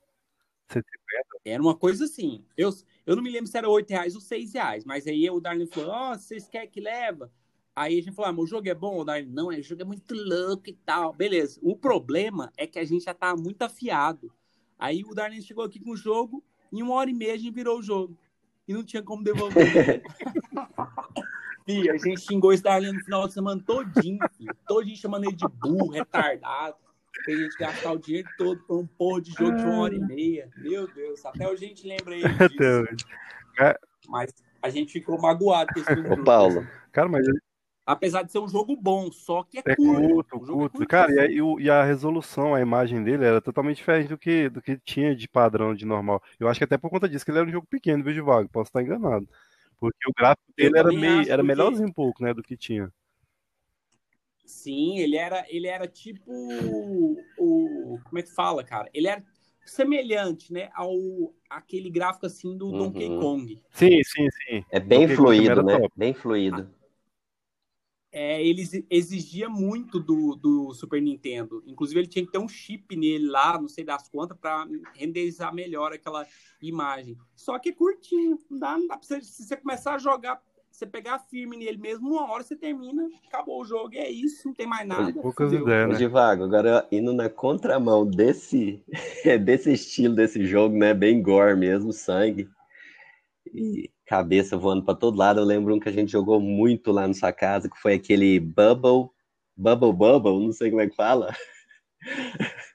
150. Era uma coisa assim. Eu, eu não me lembro se era 8 reais ou 6 reais, mas aí o Darlene falou: Ó, oh, vocês querem que leva? Aí a gente falou: ah, o jogo é bom? O Darlene, não, o jogo é muito louco e tal. Beleza. O problema é que a gente já tá muito afiado. Aí o Darlene chegou aqui com o jogo, em uma hora e meia a gente virou o jogo. E não tinha como devolver. Fih, a gente xingou esse Darlene no final de semana todinho, filho. Todinho chamando ele de burro, retardado. A gente gastar o dinheiro todo por um porro de jogo de uma hora e meia. Meu Deus, até hoje a gente lembra ele disso. Mas a gente ficou magoado com esse Ô, Paulo. Cara, mas Apesar de ser um jogo bom, só que é, é curto. curto, curto. É Cara, e a, e a, resolução, a imagem dele era totalmente diferente do que, do que tinha de padrão, de normal. Eu acho que até por conta disso que ele era um jogo pequeno, viu, de vago. Posso estar enganado. Porque o gráfico dele era meio, era melhorzinho um pouco, né, do que tinha. Sim, ele era, ele era tipo o, como é que fala, cara? Ele era semelhante, né, ao aquele gráfico assim do uhum. Donkey Kong. Sim, sim, sim. É bem Donkey fluido, né? Top. Bem fluido é, ele exigia muito do, do Super Nintendo. Inclusive, ele tinha que ter um chip nele lá, não sei das quantas, para renderizar melhor aquela imagem. Só que é curtinho, não dá, não dá pra você, se você começar a jogar, você pegar firme nele mesmo, uma hora você termina, acabou o jogo, é isso, não tem mais nada. Poucas ideias, né? Divago, agora indo na contramão desse, desse estilo desse jogo, né, bem gore mesmo, sangue. e cabeça voando para todo lado. Eu lembro um que a gente jogou muito lá na sua casa, que foi aquele Bubble, Bubble Bubble, não sei como é que fala.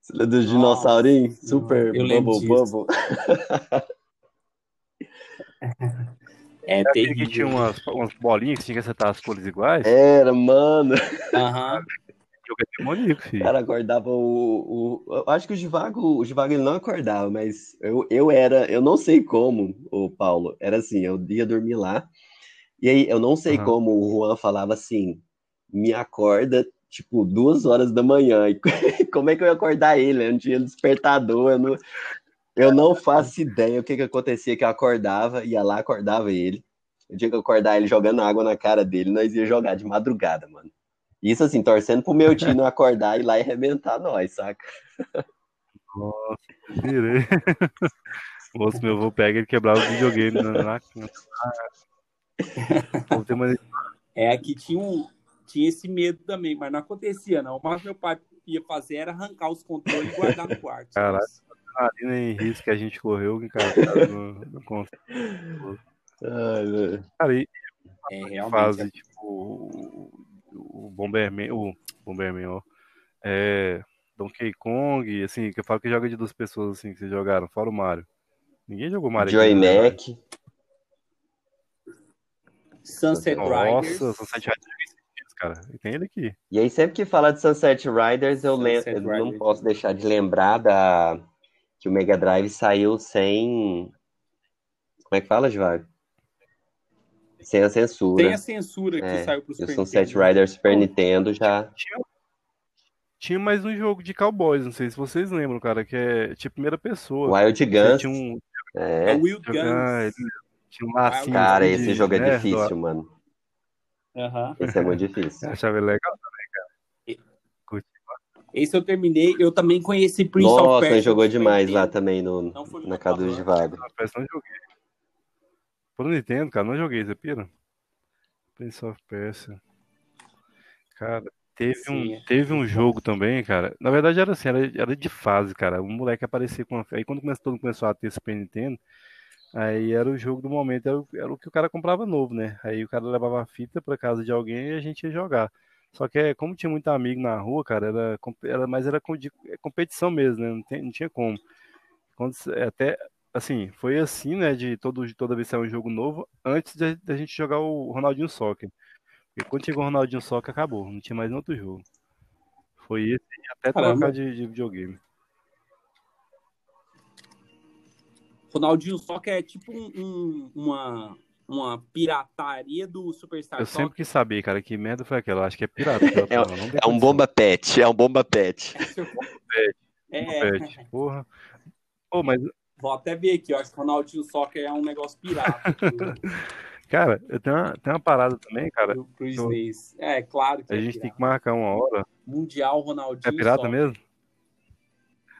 Você lembra dos dinossaurinhos? Super Bubble disso. Bubble. É Aquele que terrível. tinha umas, umas bolinhas que tinha que acertar as cores iguais. Era, mano. Aham. Jogo é demoníaco, O filho. cara acordava o, o. Eu acho que o Givago, o Givago ele não acordava, mas eu, eu era. Eu não sei como, o Paulo. Era assim, eu ia dormir lá. E aí, eu não sei Aham. como o Juan falava assim: me acorda, tipo, duas horas da manhã. E como é que eu ia acordar ele? Eu não tinha despertador, eu não, eu não faço ideia o que que acontecia, que eu acordava, ia lá, acordava ele. Eu tinha que acordar ele jogando água na cara dele, nós ia jogar de madrugada, mano. Isso assim, torcendo pro meu time não acordar e ir lá e arrebentar nós, saca? Nossa, virei. Moço, meu avô pega e quebrava o videogame na, É, aqui tinha, um, tinha esse medo também, mas não acontecia, não. Mas meu pai ia fazer era arrancar os controles e guardar no quarto. Caralho. adrenalina em risco que a gente correu, que, cara, não conta. Ai. Cara, e É, realmente. fase, tipo, o, Bomberman, o Bomberman, ó, é, Donkey Kong, assim, que eu falo que joga de duas pessoas, assim, que vocês jogaram, fora o Mario. Ninguém jogou Mario aqui, Joy né? Mac. Sunset Riders. Nossa, Sunset Riders, dias, cara. E tem ele aqui. E aí, sempre que fala de Sunset Riders, eu, Sunset eu não Riders. posso deixar de lembrar da... que o Mega Drive saiu sem. Como é que fala, Givago? Sem a censura. Tem a censura que É, saiu pro Super Sunset Nintendo. Riders Super Nintendo já. Tinha, tinha mais um jogo de cowboys, não sei se vocês lembram, cara, que é tipo primeira pessoa. Wild Você Guns. tinha um, É É. Wild ah, Guns. ele tinha um lacinho Cara, esse de jogo é difícil, mano. Aham. Esse é muito difícil. Eu achava ele legal. Esse eu terminei. Eu também conheci Prince of Nossa, Persia. nós jogou demais lá também no, Não na casa do bacana. Givago. Peça não joguei. Pro Nintendo, cara, não joguei, você pira? Prince of Persia. Cara, teve Sim, um, é. teve um jogo também, cara. Na verdade era assim, era, era de fase, cara. Um moleque aparecia com. Aí quando começou, todo mundo começou a ter Super Nintendo, aí era o jogo do momento, era o, era o que o cara comprava novo, né? Aí o cara levava a fita pra casa de alguém e a gente ia jogar. Só que é, como tinha muito amigo na rua, cara, era, era mas era é competição mesmo, né? Não, tem- não tinha como. Quando, até assim, foi assim, né, de todo, toda vez que sair um jogo novo, antes da gente jogar o Ronaldinho Soccer. Porque quando chegou o Ronaldinho Soccer, acabou, não tinha mais nenhum outro jogo. Foi esse e até Caramba. trocar de, de videogame. Ronaldinho Soccer é tipo um- um- uma, uma pirataria do Superstar Eu Soccer. sempre quis saber, cara, que merda foi aquela. Acho que é pirata. É um- É um condição. bomba pet, é um bomba pet. É, Pet, Porra. Pô, mas, vou até ver aqui, eu acho que Ronaldinho Soccer é um negócio pirata cara, eu tenho uma, tem uma parada também, cara. pro, SNES. É, claro que A é gente tem pirata. que marcar uma hora. Mundial Ronaldinho É pirata Soccer. mesmo?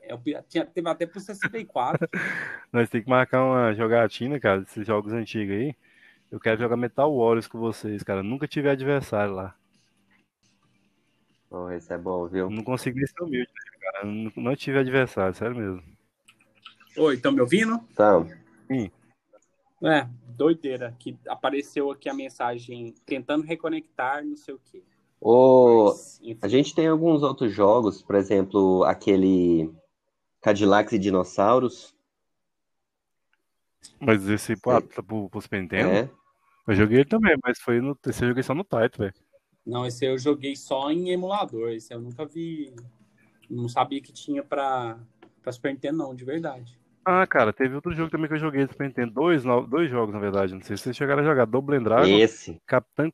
É, o pirata. Tinha, teve até pro 64. Nós temos que marcar uma jogatina, cara, desses jogos antigos aí. Eu quero jogar Metal Warriors com vocês, cara. Nunca tive adversário lá. Oh, esse é bom, viu? Não consigo nem ser humilde, né, cara? Não, não tive adversário, sério mesmo. Oi, estão me ouvindo? Então, É, doideira. Que apareceu aqui a mensagem tentando reconectar, não sei o quê. o... Mas, a gente tem alguns outros jogos, por exemplo, aquele Cadillacs e Dinossauros. Mas esse pô, tá pro, pro Super Nintendo, É. eu joguei ele também, mas foi no. Esse eu joguei só no Taito, velho. Não, esse eu joguei só em emulador. Esse eu nunca vi. Não sabia que tinha pra, pra Super Nintendo, não, de verdade. Ah, cara, teve outro jogo também que eu joguei do Super Nintendo. Dois, no- dois jogos, na verdade. Não sei se vocês chegaram a jogar. Double Dragon, Esse. Capitão e,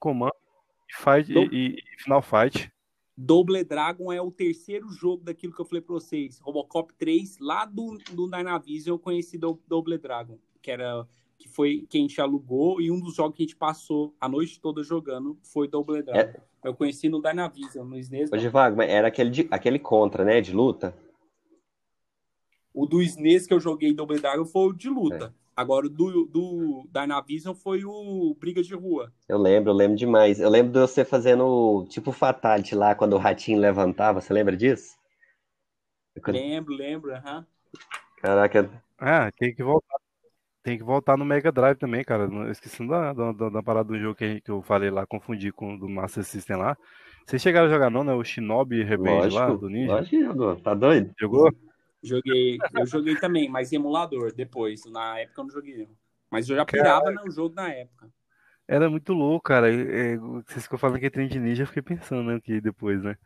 Fight, Dou- e, e Final Fight. Double Dragon é o terceiro jogo daquilo que eu falei pra vocês. Robocop 3, lá do, do Dynavision, eu conheci do, Double Dragon, que era que foi que a gente alugou e um dos jogos que a gente passou a noite toda jogando foi Double Dragon. Eu conheci no Dynavision, no SNES. Ô, mas era aquele, de- aquele contra, né? De luta. O do SNES que eu joguei Double Dragon foi o de luta. É. Agora o do, do Dynavision foi o Briga de Rua. Eu lembro, eu lembro demais. Eu lembro de você fazendo tipo Fatality lá, quando o ratinho levantava. Você lembra disso? Quando- Lembro, lembro, aham. Caraca, Ah, tem que voltar. tem que voltar no Mega Drive também, cara. Esqueci da, da, da, parada do jogo que, que eu falei lá, confundi com o do Master System lá. Vocês chegaram a jogar não, né? O Shinobi Revenge lá, do Ninja? Lógico que jogou. Tá doido? Jogou? Joguei, eu joguei também, mas em emulador depois. Na época eu não joguei. Mas eu já pirava no jogo na época. Era muito louco, cara. É, vocês ficam falando que é trem de ninja, eu fiquei pensando aqui depois, né?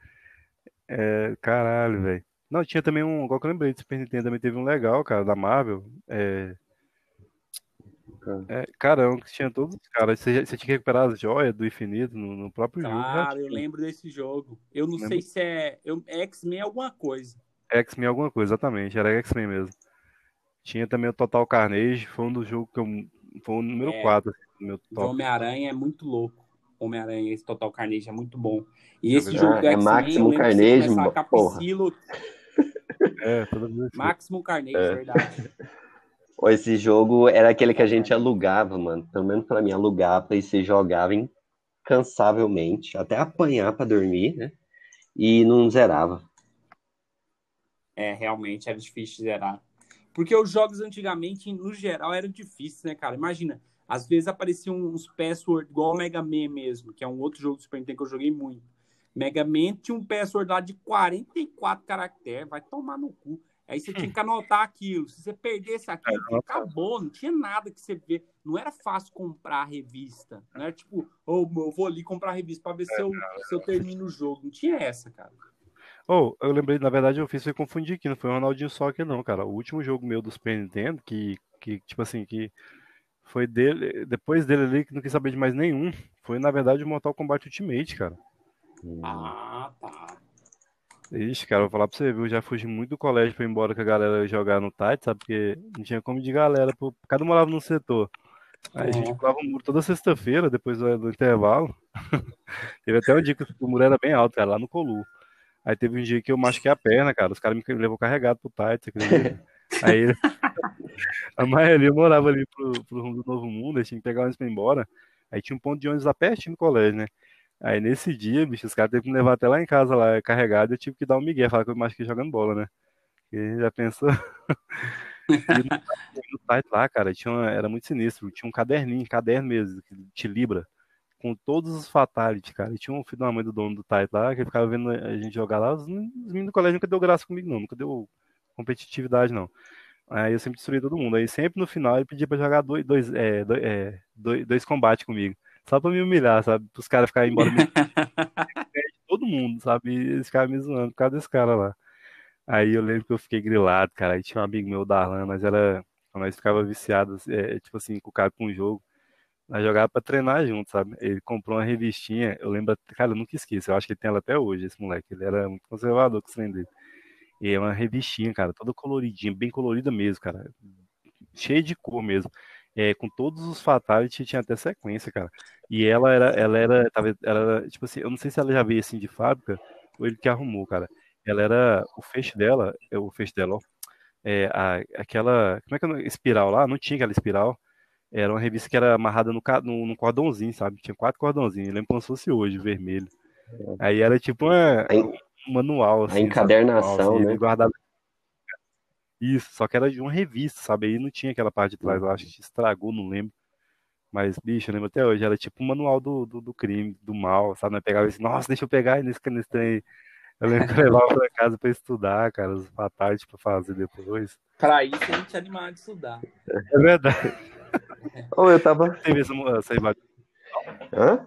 É, caralho, velho. Não, tinha também um, igual que eu lembrei de Super Nintendo, também teve um legal, cara, da Marvel. É, é, caramba, que tinha todos os caras. Você, você, tinha que recuperar as joias do infinito no, no próprio cara, jogo. Cara, eu lembro desse jogo. Eu não sei se é. é X-Men alguma coisa. X-Men alguma coisa, exatamente. Era X-Men mesmo. Tinha também o Total Carnage, foi um dos jogos que eu. Foi o número é, 4 assim, do meu top. Homem-Aranha é muito louco. Homem-Aranha, esse Total Carnage é muito bom. E esse é, jogo do é Máximo Carnage, porra. É, toda vez. Máximo Carnage, é. verdade. Esse jogo era aquele que a gente alugava, mano. Pelo menos pra mim, alugava e você jogava incansavelmente, até apanhar pra dormir, né? E não zerava. É, realmente era difícil zerar. Porque os jogos antigamente, no geral, eram difíceis, né, cara? Imagina, às vezes apareciam uns passwords igual o Mega Man mesmo, que é um outro jogo do Super Nintendo que eu joguei muito. Mega Man tinha um password lá de 44 caracteres, vai tomar no cu. Aí você tinha que anotar aquilo. Se você perdesse aquilo, é, acabou, não tinha nada que você vê. Não era fácil comprar a revista. Não era tipo, oh, eu vou ali comprar a revista para ver se, eu, se eu termino o jogo. Não tinha essa, cara. Oh, eu lembrei, na verdade, eu fiz foi confundir aqui, não foi o Ronaldinho Soccer, não, cara. O último jogo meu do Super Nintendo, que, que tipo assim, que foi dele, depois dele ali, que não quis saber de mais nenhum, foi, na verdade, o Mortal Kombat Ultimate, cara. Ah, tá. Ixi, cara, vou falar pra você, viu? Já fugi muito do colégio pra ir embora com a galera jogar no Tite, sabe? Porque não tinha como de galera, pô, cada um morava num setor. Aí a gente é. pulava o muro toda sexta-feira, depois do, do intervalo. Teve até um dia que o muro era bem alto, cara, lá no Colu. Aí teve um dia que eu machuquei a perna, cara. Os caras me levou carregado pro Tite, Aí a maioria morava ali pro, pro rumo do Novo Mundo, aí tinha que pegar o ônibus pra ir embora. Aí tinha um ponto de ônibus lá pertinho do colégio, né? Aí nesse dia, bicho, os caras teve que me levar até lá em casa, lá carregado, eu tive que dar um migué, falar que eu machuquei jogando bola, né? Porque já pensou? e no, no site lá, cara, tinha uma, era muito sinistro, tinha um caderninho, caderno mesmo, de Libra, com todos os fatalities, cara. E tinha um filho da mãe do dono do Tite lá, que ficava vendo a gente jogar lá, os, os meninos do colégio nunca deu graça comigo, não, nunca deu competitividade, não. Aí eu sempre destruí todo mundo. Aí sempre no final ele pedia pra jogar dois, dois, é, dois, é, dois, dois combates comigo. Só pra me humilhar, sabe? Os caras ficarem embora. todo mundo, sabe? E eles me zoando por causa desse cara lá. Aí eu lembro que eu fiquei grilado, cara. Aí tinha um amigo meu, o Darlan, mas era. Nós ficava viciados, é, tipo assim, com o cara com um jogo. Nós jogava pra treinar junto, sabe? Ele comprou uma revistinha, eu lembro, cara, eu nunca esqueço. Eu acho que ele tem ela até hoje, esse moleque. Ele era muito conservador com o trem dele. E é uma revistinha, cara, toda coloridinha, bem colorida mesmo, cara. Cheia de cor mesmo é, com todos os Fatality tinha até sequência, cara. E ela era, ela era, tava, era, tipo assim, eu não sei se ela já veio assim de fábrica, ou ele que arrumou, cara. Ela era, o feixe dela, é o feixe dela, ó, é, a, aquela, como é que é, espiral lá, não tinha aquela espiral, era uma revista que era amarrada no, no, no cordãozinho, sabe? Tinha quatro cordãozinhos, eu lembro como se fosse hoje, vermelho. Aí era tipo uma, um manual, assim. A encadernação, sabe? Assim, né? Guardado isso, só que era de uma revista, sabe? Aí não tinha aquela parte de trás, eu acho que estragou, não lembro. Mas, bicho, eu lembro até hoje, era tipo um manual do, do, do crime, do mal, sabe? Nós pegava assim, nossa, deixa eu pegar nesse, nesse trem. Eu lembro que eu levava pra casa pra estudar, cara, os batalhas pra fazer depois. Pra isso a gente é animado de estudar. É verdade. Ou eu tava. Teve essa, essa rivalidade. Hã?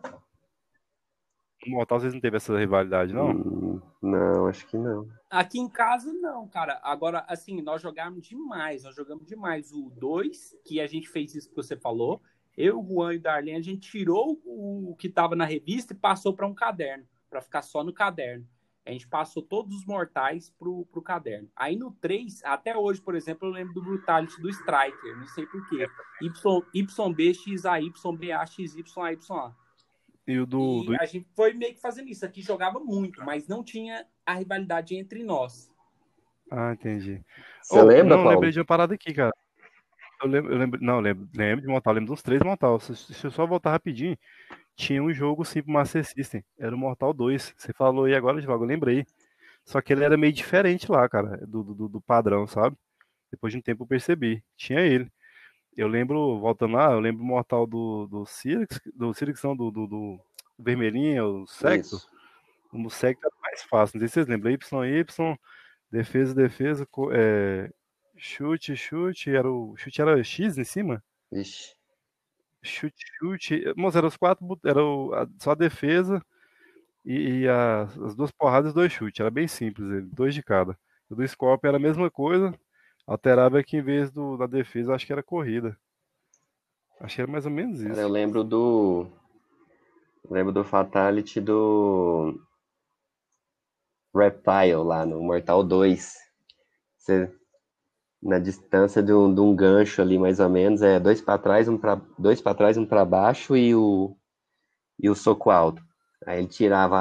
No Mortal vocês não teve essa rivalidade, não? Hum, não, acho que não. Aqui em casa, não, cara. Agora, assim, nós jogamos demais. Nós jogamos demais o 2, que a gente fez isso que você falou. Eu, o Juan e o Darlene, a gente tirou o que estava na revista e passou para um caderno, para ficar só no caderno. A gente passou todos os mortais pro, pro caderno. Aí no 3, até hoje, por exemplo, eu lembro do Brutality do Striker, não sei porquê. Y, YB, XA, YBA, XY, A. E o do, e do... a gente foi meio que fazendo isso. Aqui jogava muito, mas não tinha a rivalidade entre nós. Ah, entendi. Você oh, lembra, não, Paulo? lembrei de uma parada aqui, cara. Eu lembro, eu lembro não, lembro, lembro de Mortal, lembro dos três Mortal. Se, se eu só voltar rapidinho, tinha um jogo sim pro Master System. Era o Mortal 2. Você falou aí agora, logo eu lembrei. Só que ele era meio diferente lá, cara, do, do, do padrão, sabe? Depois de um tempo eu percebi. Tinha ele. eu lembro, voltando lá, eu lembro o mortal do, do Sirix, do Sirix não, do, do, do Vermelhinho, o Secto. Isso. O Secto era mais fácil, não sei se vocês lembram, Y, Y, defesa, defesa, é, chute, chute, era o chute era X em cima? Vixe. Chute, chute, moça, eram os quatro, era o- a- só a defesa e, e as, as duas porradas e dois chutes, era bem simples ele, dois de cada. O do Scorpion era a mesma coisa, alterava que em vez do, da defesa, eu acho que era corrida. Acho que era mais ou menos Cara, isso. eu lembro do. Lembro do Fatality do. Reptile lá no Mortal 2. Você, na distância de um, de um gancho ali, mais ou menos, é dois para trás, um para dois para trás, um para baixo e o e o soco alto. Aí ele tirava